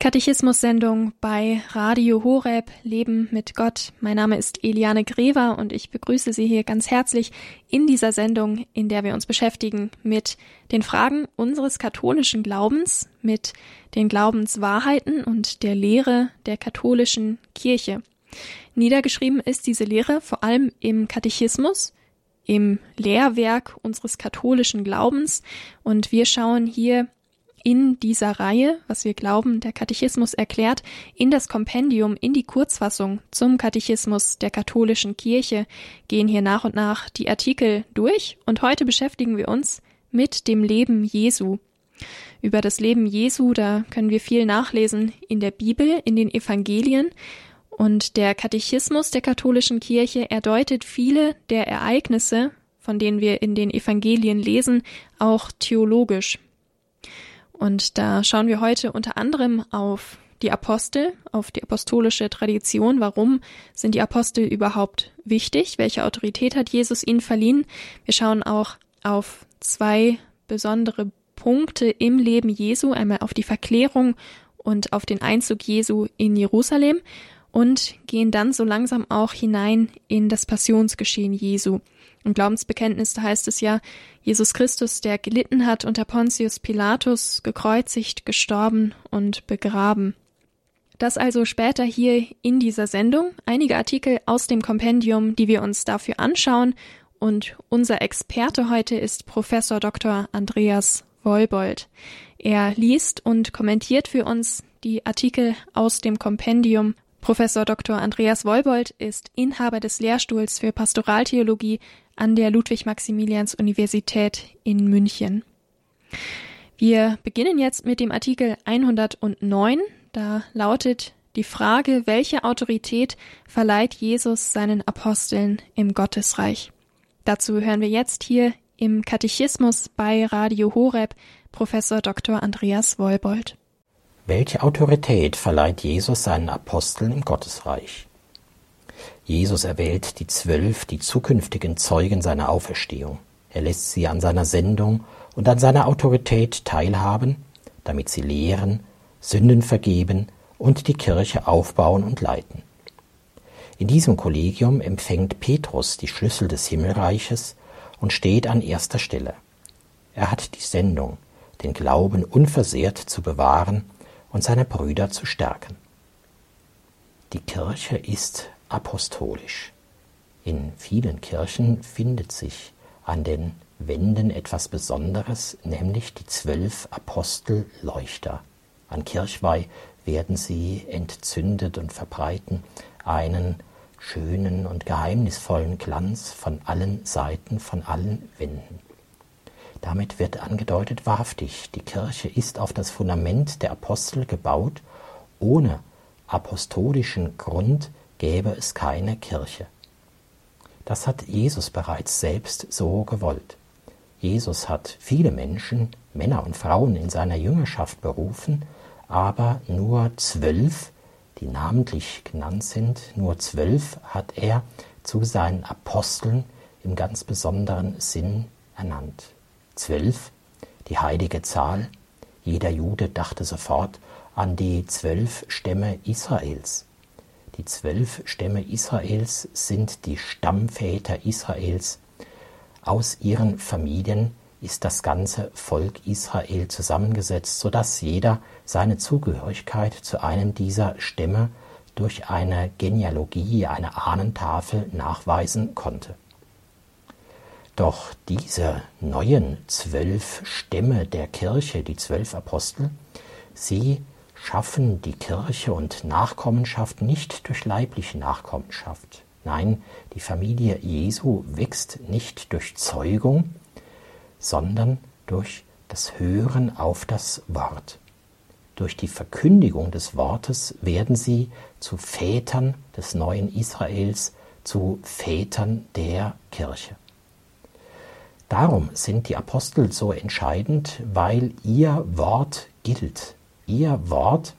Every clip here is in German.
Katechismus-Sendung bei Radio Horeb Leben mit Gott. Mein Name ist Eliane Grever und ich begrüße Sie hier ganz herzlich in dieser Sendung, in der wir uns beschäftigen mit den Fragen unseres katholischen Glaubens, mit den Glaubenswahrheiten und der Lehre der katholischen Kirche. Niedergeschrieben ist diese Lehre vor allem im Katechismus, im Lehrwerk unseres katholischen Glaubens und wir schauen hier in dieser Reihe, was wir glauben, der Katechismus erklärt, in das Kompendium, in die Kurzfassung zum Katechismus der katholischen Kirche, gehen hier nach und nach die Artikel durch und heute beschäftigen wir uns mit dem Leben Jesu. Über das Leben Jesu, da können wir viel nachlesen in der Bibel, in den Evangelien und der Katechismus der katholischen Kirche erdeutet viele der Ereignisse, von denen wir in den Evangelien lesen, auch theologisch. Und da schauen wir heute unter anderem auf die Apostel, auf die apostolische Tradition. Warum sind die Apostel überhaupt wichtig? Welche Autorität hat Jesus ihnen verliehen? Wir schauen auch auf zwei besondere Punkte im Leben Jesu, einmal auf die Verklärung und auf den Einzug Jesu in Jerusalem und gehen dann so langsam auch hinein in das Passionsgeschehen Jesu. Im Glaubensbekenntnis heißt es ja, Jesus Christus, der gelitten hat unter Pontius Pilatus, gekreuzigt, gestorben und begraben. Das also später hier in dieser Sendung. Einige Artikel aus dem Kompendium, die wir uns dafür anschauen. Und unser Experte heute ist Professor Dr. Andreas Wolbold. Er liest und kommentiert für uns die Artikel aus dem Kompendium Professor Dr. Andreas Wolbold ist Inhaber des Lehrstuhls für Pastoraltheologie an der Ludwig-Maximilians-Universität in München. Wir beginnen jetzt mit dem Artikel 109. Da lautet die Frage, welche Autorität verleiht Jesus seinen Aposteln im Gottesreich? Dazu hören wir jetzt hier im Katechismus bei Radio Horeb Professor Dr. Andreas Wolbold. Welche Autorität verleiht Jesus seinen Aposteln im Gottesreich? Jesus erwählt die Zwölf, die zukünftigen Zeugen seiner Auferstehung. Er lässt sie an seiner Sendung und an seiner Autorität teilhaben, damit sie lehren, Sünden vergeben und die Kirche aufbauen und leiten. In diesem Kollegium empfängt Petrus die Schlüssel des Himmelreiches und steht an erster Stelle. Er hat die Sendung, den Glauben unversehrt zu bewahren und seine Brüder zu stärken. Die Kirche ist apostolisch. In vielen Kirchen findet sich an den Wänden etwas Besonderes, nämlich die zwölf Apostelleuchter. An Kirchweih werden sie entzündet und verbreiten einen schönen und geheimnisvollen Glanz von allen Seiten, von allen Wänden. Damit wird angedeutet, wahrhaftig, die Kirche ist auf das Fundament der Apostel gebaut, ohne apostolischen Grund gäbe es keine Kirche. Das hat Jesus bereits selbst so gewollt. Jesus hat viele Menschen, Männer und Frauen in seiner Jüngerschaft berufen, aber nur zwölf, die namentlich genannt sind, nur zwölf hat er zu seinen Aposteln im ganz besonderen Sinn ernannt. Zwölf, die heilige Zahl, jeder Jude dachte sofort an die zwölf Stämme Israels. Die zwölf Stämme Israels sind die Stammväter Israels. Aus ihren Familien ist das ganze Volk Israel zusammengesetzt, so dass jeder seine Zugehörigkeit zu einem dieser Stämme durch eine Genealogie, eine Ahnentafel nachweisen konnte. Doch diese neuen zwölf Stämme der Kirche, die zwölf Apostel, sie schaffen die Kirche und Nachkommenschaft nicht durch leibliche Nachkommenschaft. Nein, die Familie Jesu wächst nicht durch Zeugung, sondern durch das Hören auf das Wort. Durch die Verkündigung des Wortes werden sie zu Vätern des neuen Israels, zu Vätern der Kirche. Darum sind die Apostel so entscheidend, weil ihr Wort gilt, ihr Wort,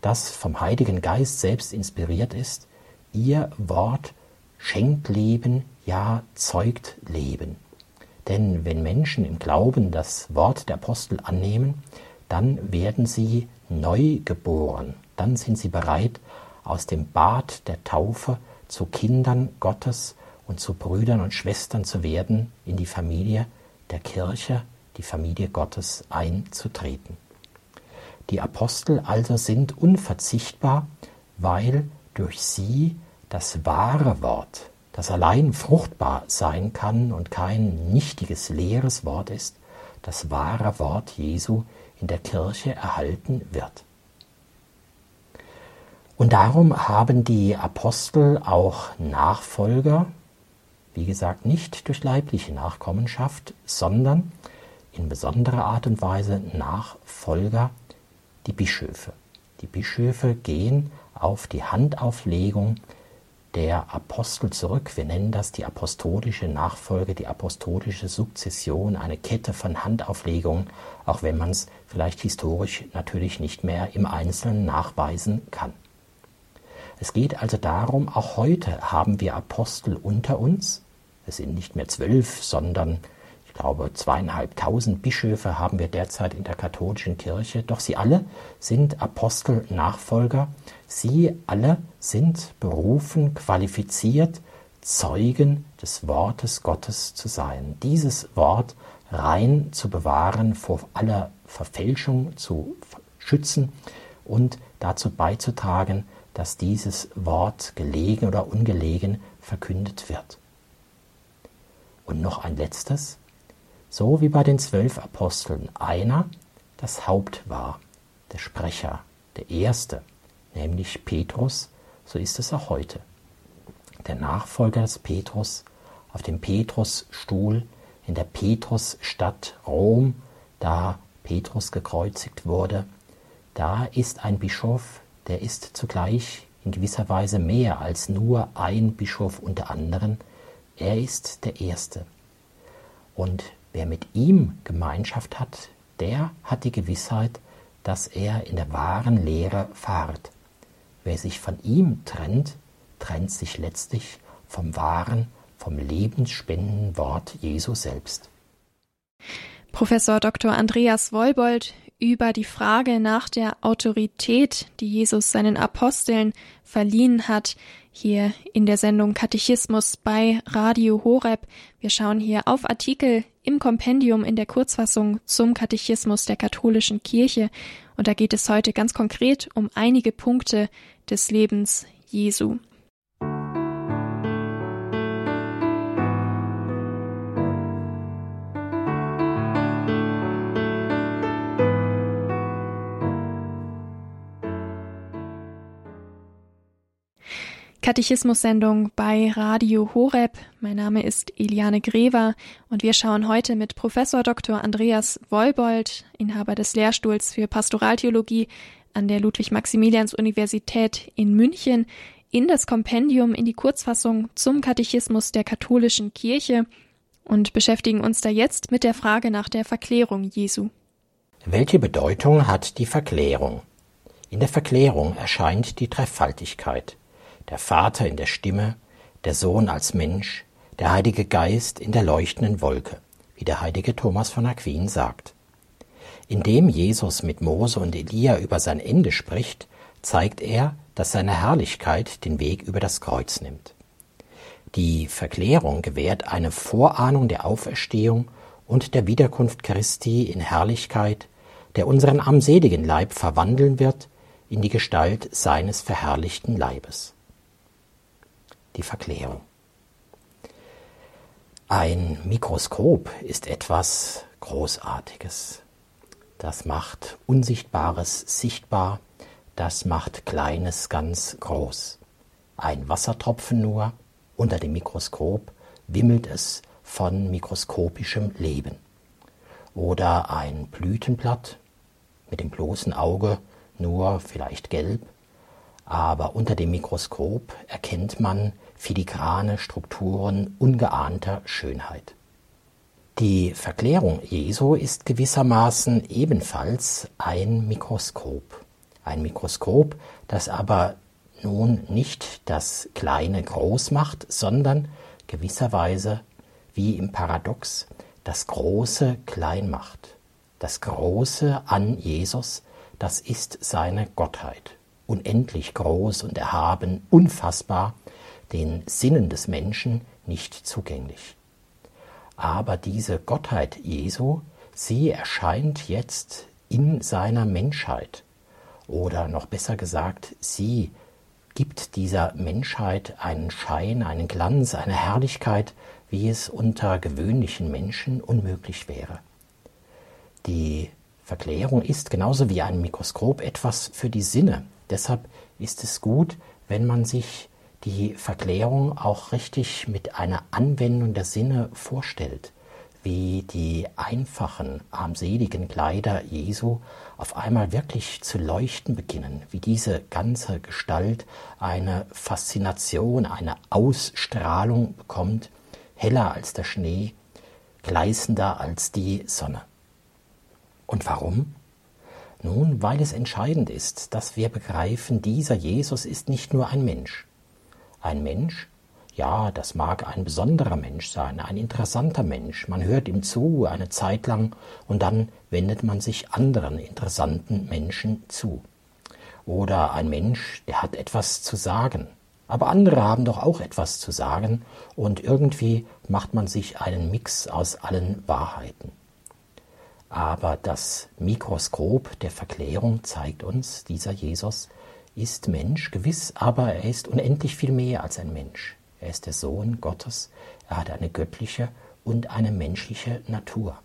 das vom Heiligen Geist selbst inspiriert ist, ihr Wort schenkt Leben, ja zeugt Leben. Denn wenn Menschen im Glauben das Wort der Apostel annehmen, dann werden sie neu geboren, dann sind sie bereit, aus dem Bad der Taufe zu Kindern Gottes und zu Brüdern und Schwestern zu werden, in die Familie der Kirche, die Familie Gottes einzutreten. Die Apostel also sind unverzichtbar, weil durch sie das wahre Wort, das allein fruchtbar sein kann und kein nichtiges leeres Wort ist, das wahre Wort Jesu in der Kirche erhalten wird. Und darum haben die Apostel auch Nachfolger, wie gesagt, nicht durch leibliche Nachkommenschaft, sondern in besonderer Art und Weise Nachfolger, die Bischöfe. Die Bischöfe gehen auf die Handauflegung der Apostel zurück. Wir nennen das die apostolische Nachfolge, die apostolische Sukzession, eine Kette von Handauflegungen, auch wenn man es vielleicht historisch natürlich nicht mehr im Einzelnen nachweisen kann. Es geht also darum, auch heute haben wir Apostel unter uns. Es sind nicht mehr zwölf, sondern ich glaube zweieinhalbtausend Bischöfe haben wir derzeit in der katholischen Kirche. Doch sie alle sind Apostelnachfolger. Sie alle sind berufen, qualifiziert, Zeugen des Wortes Gottes zu sein. Dieses Wort rein zu bewahren, vor aller Verfälschung zu schützen und dazu beizutragen, dass dieses Wort gelegen oder ungelegen verkündet wird. Und noch ein letztes, so wie bei den zwölf Aposteln einer das Haupt war, der Sprecher, der Erste, nämlich Petrus, so ist es auch heute. Der Nachfolger des Petrus auf dem Petrusstuhl in der Petrusstadt Rom, da Petrus gekreuzigt wurde, da ist ein Bischof, der ist zugleich in gewisser Weise mehr als nur ein Bischof unter anderen. Er ist der Erste. Und wer mit ihm Gemeinschaft hat, der hat die Gewissheit, dass er in der wahren Lehre fahrt. Wer sich von ihm trennt, trennt sich letztlich vom wahren, vom lebensspendenden Wort Jesu selbst. Professor Dr. Andreas Wolbold über die Frage nach der Autorität, die Jesus seinen Aposteln verliehen hat, hier in der Sendung Katechismus bei Radio Horeb. Wir schauen hier auf Artikel im Kompendium in der Kurzfassung zum Katechismus der katholischen Kirche und da geht es heute ganz konkret um einige Punkte des Lebens Jesu. Katechismus-Sendung bei Radio Horeb. Mein Name ist Eliane Grever und wir schauen heute mit Professor Dr. Andreas Wolbold, Inhaber des Lehrstuhls für Pastoraltheologie an der Ludwig-Maximilians-Universität in München, in das Kompendium, in die Kurzfassung zum Katechismus der katholischen Kirche und beschäftigen uns da jetzt mit der Frage nach der Verklärung Jesu. Welche Bedeutung hat die Verklärung? In der Verklärung erscheint die Dreifaltigkeit der Vater in der Stimme, der Sohn als Mensch, der Heilige Geist in der leuchtenden Wolke, wie der heilige Thomas von Aquin sagt. Indem Jesus mit Mose und Elia über sein Ende spricht, zeigt er, dass seine Herrlichkeit den Weg über das Kreuz nimmt. Die Verklärung gewährt eine Vorahnung der Auferstehung und der Wiederkunft Christi in Herrlichkeit, der unseren armseligen Leib verwandeln wird in die Gestalt seines verherrlichten Leibes die Verklärung. Ein Mikroskop ist etwas Großartiges. Das macht Unsichtbares sichtbar, das macht Kleines ganz groß. Ein Wassertropfen nur, unter dem Mikroskop wimmelt es von mikroskopischem Leben. Oder ein Blütenblatt mit dem bloßen Auge nur vielleicht gelb, aber unter dem Mikroskop erkennt man filigrane Strukturen ungeahnter Schönheit. Die Verklärung Jesu ist gewissermaßen ebenfalls ein Mikroskop. Ein Mikroskop, das aber nun nicht das Kleine groß macht, sondern gewisserweise wie im Paradox das Große klein macht. Das Große an Jesus, das ist seine Gottheit. Unendlich groß und erhaben, unfassbar, den Sinnen des Menschen nicht zugänglich. Aber diese Gottheit Jesu, sie erscheint jetzt in seiner Menschheit. Oder noch besser gesagt, sie gibt dieser Menschheit einen Schein, einen Glanz, eine Herrlichkeit, wie es unter gewöhnlichen Menschen unmöglich wäre. Die Verklärung ist genauso wie ein Mikroskop etwas für die Sinne. Deshalb ist es gut, wenn man sich die Verklärung auch richtig mit einer Anwendung der Sinne vorstellt, wie die einfachen, armseligen Kleider Jesu auf einmal wirklich zu leuchten beginnen, wie diese ganze Gestalt eine Faszination, eine Ausstrahlung bekommt, heller als der Schnee, gleißender als die Sonne. Und warum? Nun, weil es entscheidend ist, dass wir begreifen, dieser Jesus ist nicht nur ein Mensch. Ein Mensch, ja, das mag ein besonderer Mensch sein, ein interessanter Mensch. Man hört ihm zu eine Zeit lang und dann wendet man sich anderen interessanten Menschen zu. Oder ein Mensch, der hat etwas zu sagen. Aber andere haben doch auch etwas zu sagen und irgendwie macht man sich einen Mix aus allen Wahrheiten. Aber das Mikroskop der Verklärung zeigt uns, dieser Jesus ist Mensch, gewiss, aber er ist unendlich viel mehr als ein Mensch. Er ist der Sohn Gottes, er hat eine göttliche und eine menschliche Natur.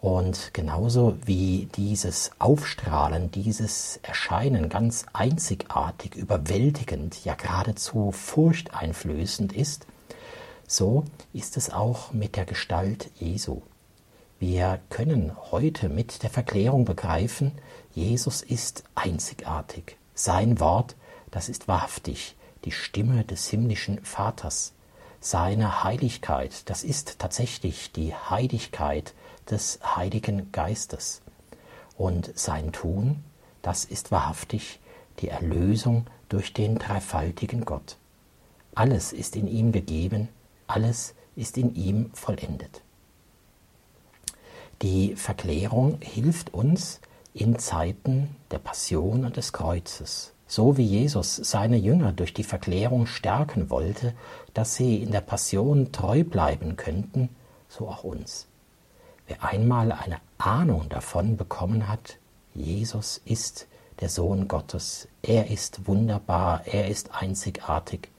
Und genauso wie dieses Aufstrahlen, dieses Erscheinen ganz einzigartig, überwältigend, ja geradezu furchteinflößend ist, so ist es auch mit der Gestalt Jesu. Wir können heute mit der Verklärung begreifen, Jesus ist einzigartig. Sein Wort, das ist wahrhaftig die Stimme des himmlischen Vaters. Seine Heiligkeit, das ist tatsächlich die Heiligkeit des Heiligen Geistes. Und sein Tun, das ist wahrhaftig die Erlösung durch den dreifaltigen Gott. Alles ist in ihm gegeben, alles ist in ihm vollendet. Die Verklärung hilft uns in Zeiten der Passion und des Kreuzes, so wie Jesus seine Jünger durch die Verklärung stärken wollte, dass sie in der Passion treu bleiben könnten, so auch uns. Wer einmal eine Ahnung davon bekommen hat, Jesus ist der Sohn Gottes, er ist wunderbar, er ist einzigartig,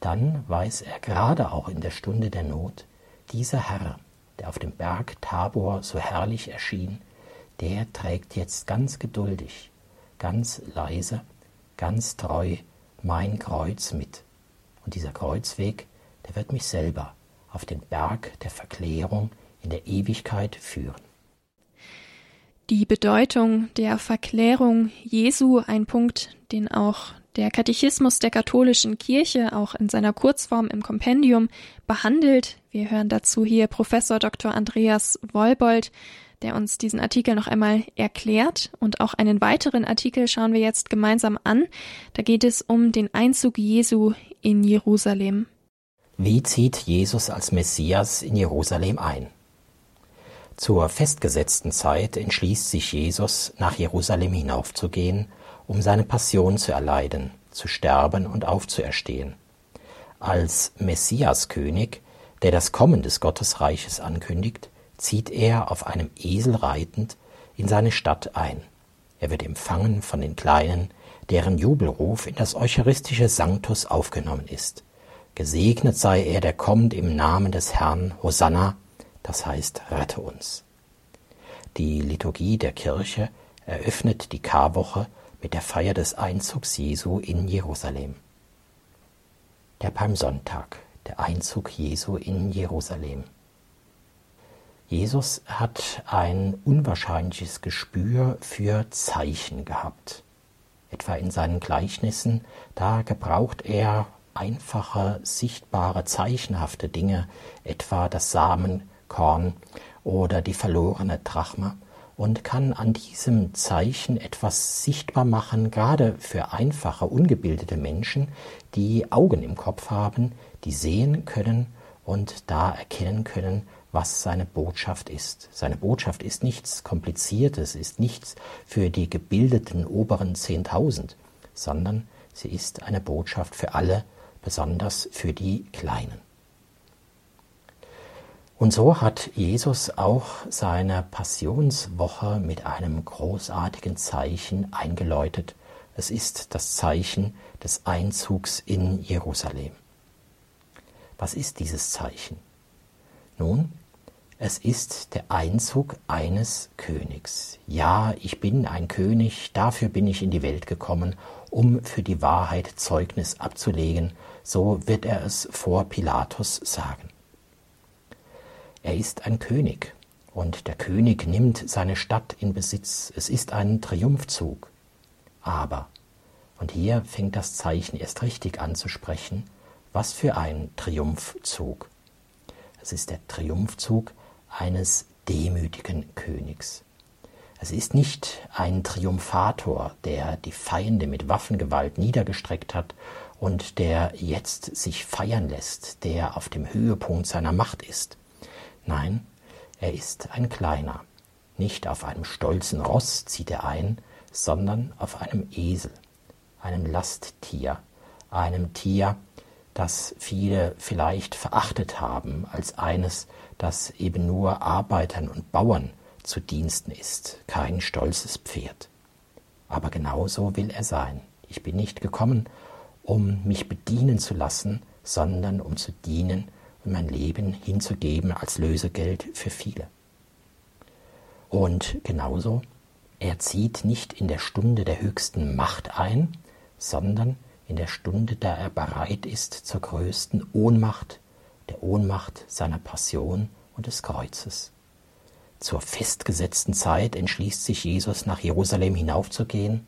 dann weiß er gerade auch in der Stunde der Not, dieser Herr, der auf dem Berg Tabor so herrlich erschien, der trägt jetzt ganz geduldig, ganz leise, ganz treu mein Kreuz mit. Und dieser Kreuzweg, der wird mich selber auf den Berg der Verklärung in der Ewigkeit führen. Die Bedeutung der Verklärung Jesu, ein Punkt, den auch der Katechismus der katholischen Kirche auch in seiner Kurzform im Kompendium behandelt. Wir hören dazu hier Professor Dr. Andreas Wolbold, der uns diesen Artikel noch einmal erklärt. Und auch einen weiteren Artikel schauen wir jetzt gemeinsam an. Da geht es um den Einzug Jesu in Jerusalem. Wie zieht Jesus als Messias in Jerusalem ein? Zur festgesetzten Zeit entschließt sich Jesus, nach Jerusalem hinaufzugehen, um seine Passion zu erleiden, zu sterben und aufzuerstehen. Als Messiaskönig, der das Kommen des Gottesreiches ankündigt, zieht er auf einem Esel reitend in seine Stadt ein. Er wird empfangen von den Kleinen, deren Jubelruf in das eucharistische Sanctus aufgenommen ist. Gesegnet sei er, der kommt im Namen des Herrn, Hosanna, das heißt, rette uns. Die Liturgie der Kirche eröffnet die Karwoche mit der Feier des Einzugs Jesu in Jerusalem. Der Palmsonntag, der Einzug Jesu in Jerusalem. Jesus hat ein unwahrscheinliches Gespür für Zeichen gehabt. Etwa in seinen Gleichnissen, da gebraucht er einfache, sichtbare, zeichenhafte Dinge, etwa das Samenkorn oder die verlorene Drachme, und kann an diesem Zeichen etwas sichtbar machen, gerade für einfache, ungebildete Menschen, die Augen im Kopf haben, die sehen können und da erkennen können, was seine Botschaft ist. Seine Botschaft ist nichts Kompliziertes, ist nichts für die gebildeten oberen Zehntausend, sondern sie ist eine Botschaft für alle, besonders für die Kleinen. Und so hat Jesus auch seine Passionswoche mit einem großartigen Zeichen eingeläutet. Es ist das Zeichen des Einzugs in Jerusalem. Was ist dieses Zeichen? Nun, es ist der Einzug eines Königs. Ja, ich bin ein König, dafür bin ich in die Welt gekommen, um für die Wahrheit Zeugnis abzulegen, so wird er es vor Pilatus sagen. Er ist ein König und der König nimmt seine Stadt in Besitz. Es ist ein Triumphzug. Aber, und hier fängt das Zeichen erst richtig an zu sprechen, was für ein Triumphzug. Es ist der Triumphzug eines demütigen Königs. Es ist nicht ein Triumphator, der die Feinde mit Waffengewalt niedergestreckt hat und der jetzt sich feiern lässt, der auf dem Höhepunkt seiner Macht ist. Nein, er ist ein kleiner. Nicht auf einem stolzen Ross zieht er ein, sondern auf einem Esel, einem Lasttier, einem Tier, das viele vielleicht verachtet haben als eines, das eben nur Arbeitern und Bauern zu Diensten ist, kein stolzes Pferd. Aber genauso will er sein. Ich bin nicht gekommen, um mich bedienen zu lassen, sondern um zu dienen und mein Leben hinzugeben als Lösegeld für viele. Und genauso, er zieht nicht in der Stunde der höchsten Macht ein, sondern in der Stunde, da er bereit ist zur größten Ohnmacht, der Ohnmacht seiner Passion und des Kreuzes. Zur festgesetzten Zeit entschließt sich Jesus nach Jerusalem hinaufzugehen,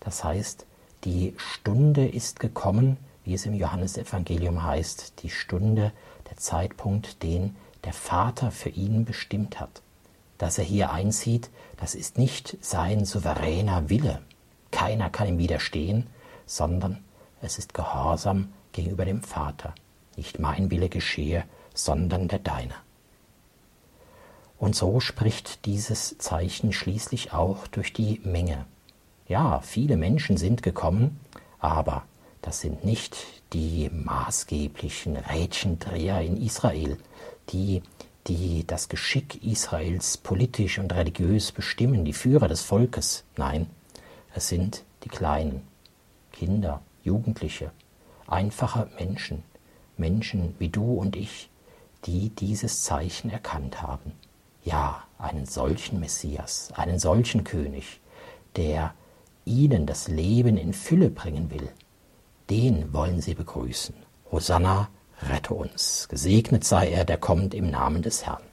das heißt, die Stunde ist gekommen, wie es im Johannesevangelium heißt, die Stunde der Zeitpunkt, den der Vater für ihn bestimmt hat. Dass er hier einzieht, das ist nicht sein souveräner Wille. Keiner kann ihm widerstehen, sondern es ist Gehorsam gegenüber dem Vater. Nicht mein Wille geschehe, sondern der deine. Und so spricht dieses Zeichen schließlich auch durch die Menge. Ja, viele Menschen sind gekommen, aber das sind nicht die maßgeblichen Rädchendreher in Israel, die, die das Geschick Israels politisch und religiös bestimmen, die Führer des Volkes. Nein, es sind die Kleinen, Kinder, Jugendliche, einfache Menschen, Menschen wie du und ich, die dieses Zeichen erkannt haben. Ja, einen solchen Messias, einen solchen König, der ihnen das Leben in Fülle bringen will, den wollen sie begrüßen. Hosanna, rette uns. Gesegnet sei er, der kommt im Namen des Herrn.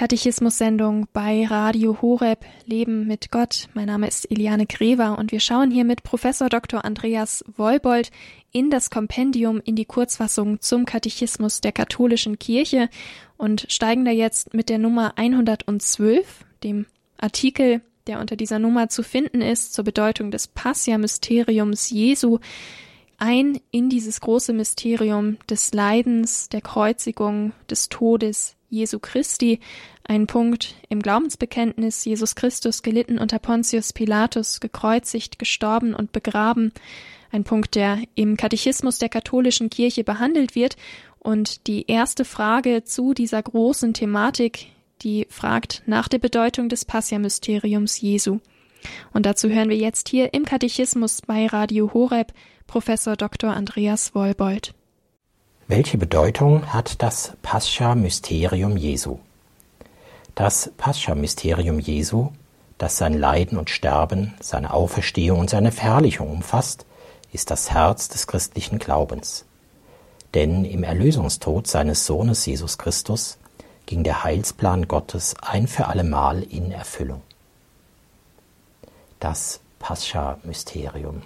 Katechismus-Sendung bei Radio Horeb Leben mit Gott. Mein Name ist Eliane Grever und wir schauen hier mit Professor Dr. Andreas Wolbold in das Kompendium in die Kurzfassung zum Katechismus der katholischen Kirche und steigen da jetzt mit der Nummer 112, dem Artikel, der unter dieser Nummer zu finden ist, zur Bedeutung des Passia-Mysteriums Jesu, ein in dieses große Mysterium des Leidens, der Kreuzigung, des Todes Jesu Christi, ein Punkt im Glaubensbekenntnis Jesus Christus gelitten unter Pontius Pilatus, gekreuzigt, gestorben und begraben, ein Punkt, der im Katechismus der katholischen Kirche behandelt wird und die erste Frage zu dieser großen Thematik, die fragt nach der Bedeutung des Passia-Mysteriums Jesu. Und dazu hören wir jetzt hier im Katechismus bei Radio Horeb Professor Dr. Andreas Wollbold. Welche Bedeutung hat das Pascha-Mysterium Jesu? Das Pascha-Mysterium Jesu, das sein Leiden und Sterben, seine Auferstehung und seine Verherrlichung umfasst, ist das Herz des christlichen Glaubens. Denn im Erlösungstod seines Sohnes Jesus Christus ging der Heilsplan Gottes ein für allemal in Erfüllung. Das Pascha-Mysterium.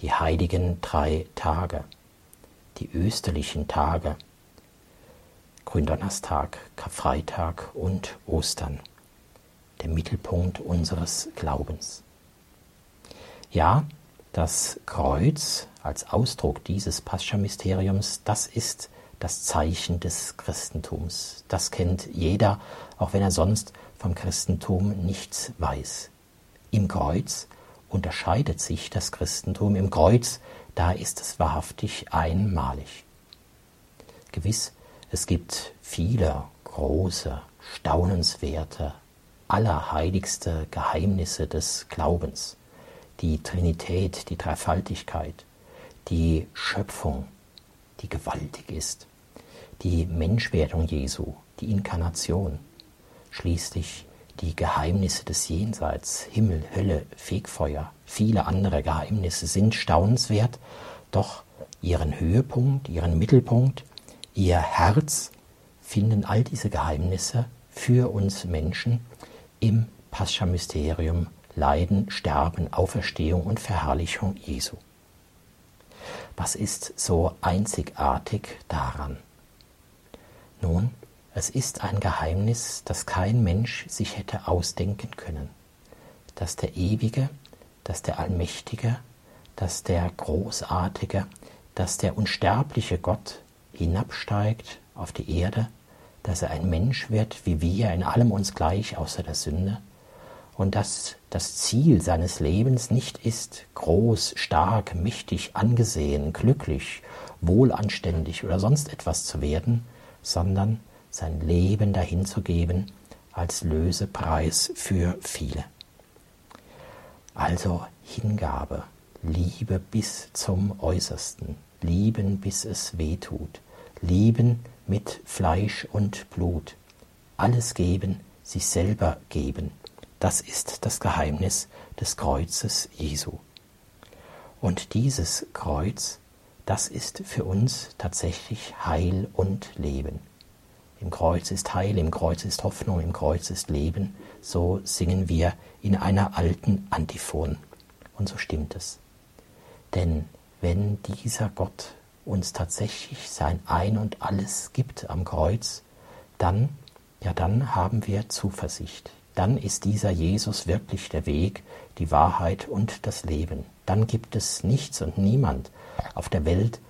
Die heiligen drei Tage die österlichen Tage. Gründonnerstag, Karfreitag und Ostern. Der Mittelpunkt unseres Glaubens. Ja, das Kreuz als Ausdruck dieses Pascha-Mysteriums, das ist das Zeichen des Christentums. Das kennt jeder, auch wenn er sonst vom Christentum nichts weiß. Im Kreuz unterscheidet sich das Christentum. Im Kreuz, da ist es wahrhaftig einmalig. Gewiss, es gibt viele große, staunenswerte, allerheiligste Geheimnisse des Glaubens. Die Trinität, die Dreifaltigkeit, die Schöpfung, die gewaltig ist, die Menschwerdung Jesu, die Inkarnation, schließlich die Geheimnisse des Jenseits, Himmel, Hölle, Fegfeuer, viele andere Geheimnisse sind staunenswert, doch ihren Höhepunkt, ihren Mittelpunkt, ihr Herz finden all diese Geheimnisse für uns Menschen im Pascha-Mysterium Leiden, Sterben, Auferstehung und Verherrlichung Jesu. Was ist so einzigartig daran? Nun, es ist ein Geheimnis, das kein Mensch sich hätte ausdenken können, dass der Ewige, dass der Allmächtige, dass der Großartige, dass der unsterbliche Gott hinabsteigt auf die Erde, dass er ein Mensch wird wie wir, in allem uns gleich außer der Sünde, und dass das Ziel seines Lebens nicht ist, groß, stark, mächtig, angesehen, glücklich, wohlanständig oder sonst etwas zu werden, sondern sein Leben dahinzugeben als Lösepreis für viele. Also Hingabe, Liebe bis zum Äußersten, lieben bis es weh tut, lieben mit Fleisch und Blut, alles geben, sich selber geben, das ist das Geheimnis des Kreuzes Jesu. Und dieses Kreuz, das ist für uns tatsächlich Heil und Leben. Im Kreuz ist Heil, im Kreuz ist Hoffnung, im Kreuz ist Leben. So singen wir in einer alten Antiphon. Und so stimmt es. Denn wenn dieser Gott uns tatsächlich sein Ein und alles gibt am Kreuz, dann, ja, dann haben wir Zuversicht dann ist dieser Jesus wirklich der Weg, die Wahrheit und das Leben. Dann gibt es nichts und niemand auf der Welt,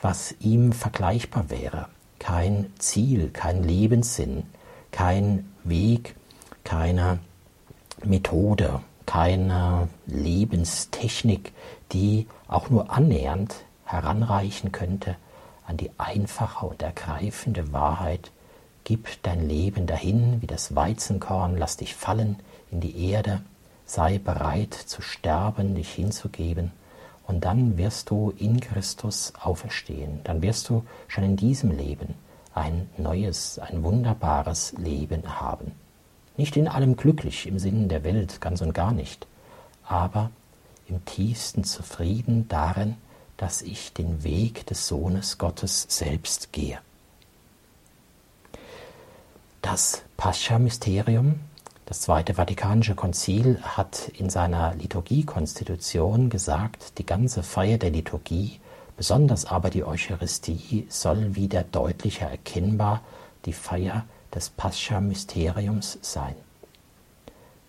was ihm vergleichbar wäre. Kein Ziel, kein Lebenssinn, kein Weg, keine Methode, keine Lebenstechnik, die auch nur annähernd heranreichen könnte an die einfache und ergreifende Wahrheit. Gib dein Leben dahin wie das Weizenkorn, lass dich fallen in die Erde, sei bereit zu sterben, dich hinzugeben, und dann wirst du in Christus auferstehen. Dann wirst du schon in diesem Leben ein neues, ein wunderbares Leben haben. Nicht in allem glücklich im Sinne der Welt, ganz und gar nicht, aber im tiefsten zufrieden darin, dass ich den Weg des Sohnes Gottes selbst gehe. Das Pascha-Mysterium, das Zweite Vatikanische Konzil, hat in seiner Liturgiekonstitution gesagt, die ganze Feier der Liturgie, besonders aber die Eucharistie, soll wieder deutlicher erkennbar die Feier des Pascha-Mysteriums sein.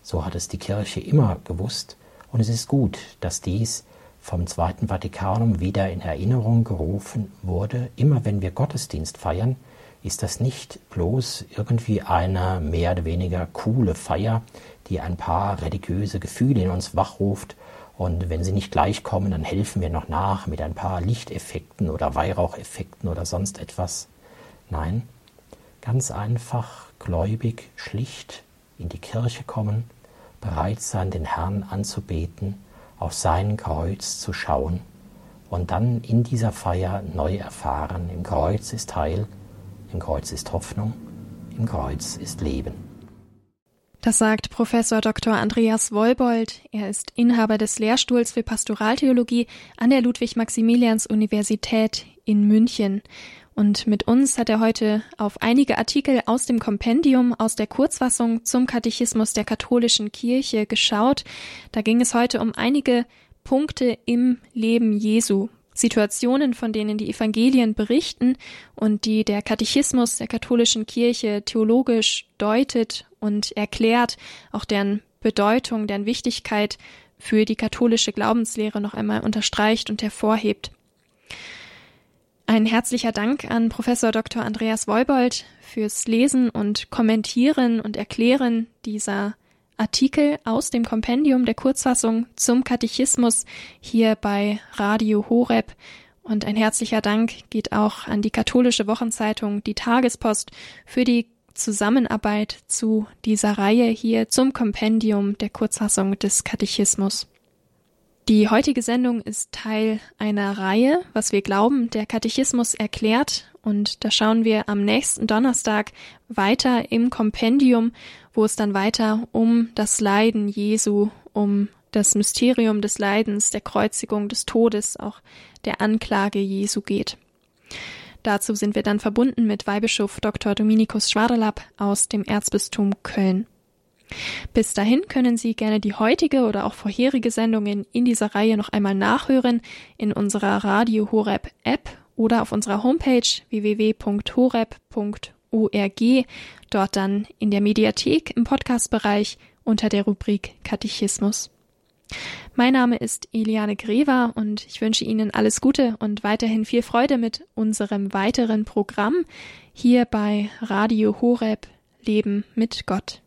So hat es die Kirche immer gewusst, und es ist gut, dass dies vom Zweiten Vatikanum wieder in Erinnerung gerufen wurde. Immer wenn wir Gottesdienst feiern, ist das nicht bloß irgendwie eine mehr oder weniger coole Feier, die ein paar religiöse Gefühle in uns wachruft? Und wenn sie nicht gleich kommen, dann helfen wir noch nach mit ein paar Lichteffekten oder Weihraucheffekten oder sonst etwas. Nein, ganz einfach gläubig, schlicht in die Kirche kommen, bereit sein, den Herrn anzubeten, auf sein Kreuz zu schauen und dann in dieser Feier neu erfahren, im Kreuz ist Heil, im Kreuz ist Hoffnung, im Kreuz ist Leben. Das sagt Professor Dr. Andreas Wollbold. Er ist Inhaber des Lehrstuhls für Pastoraltheologie an der Ludwig-Maximilians-Universität in München. Und mit uns hat er heute auf einige Artikel aus dem Kompendium, aus der Kurzfassung zum Katechismus der katholischen Kirche geschaut. Da ging es heute um einige Punkte im Leben Jesu, Situationen, von denen die Evangelien berichten und die der Katechismus der katholischen Kirche theologisch deutet und erklärt, auch deren Bedeutung, deren Wichtigkeit für die katholische Glaubenslehre noch einmal unterstreicht und hervorhebt. Ein herzlicher Dank an Professor Dr. Andreas Wolbold fürs Lesen und Kommentieren und Erklären dieser Artikel aus dem Kompendium der Kurzfassung zum Katechismus hier bei Radio Horeb. Und ein herzlicher Dank geht auch an die katholische Wochenzeitung Die Tagespost für die Zusammenarbeit zu dieser Reihe hier zum Kompendium der Kurzfassung des Katechismus. Die heutige Sendung ist Teil einer Reihe, was wir glauben, der Katechismus erklärt. Und da schauen wir am nächsten Donnerstag weiter im Kompendium, wo es dann weiter um das Leiden Jesu, um das Mysterium des Leidens, der Kreuzigung, des Todes, auch der Anklage Jesu geht. Dazu sind wir dann verbunden mit Weihbischof Dr. Dominikus Schwaderlapp aus dem Erzbistum Köln. Bis dahin können Sie gerne die heutige oder auch vorherige Sendungen in dieser Reihe noch einmal nachhören in unserer Radio Horeb App oder auf unserer Homepage www.horeb.org, dort dann in der Mediathek im Podcastbereich unter der Rubrik Katechismus. Mein Name ist Eliane Greva und ich wünsche Ihnen alles Gute und weiterhin viel Freude mit unserem weiteren Programm hier bei Radio Horeb Leben mit Gott.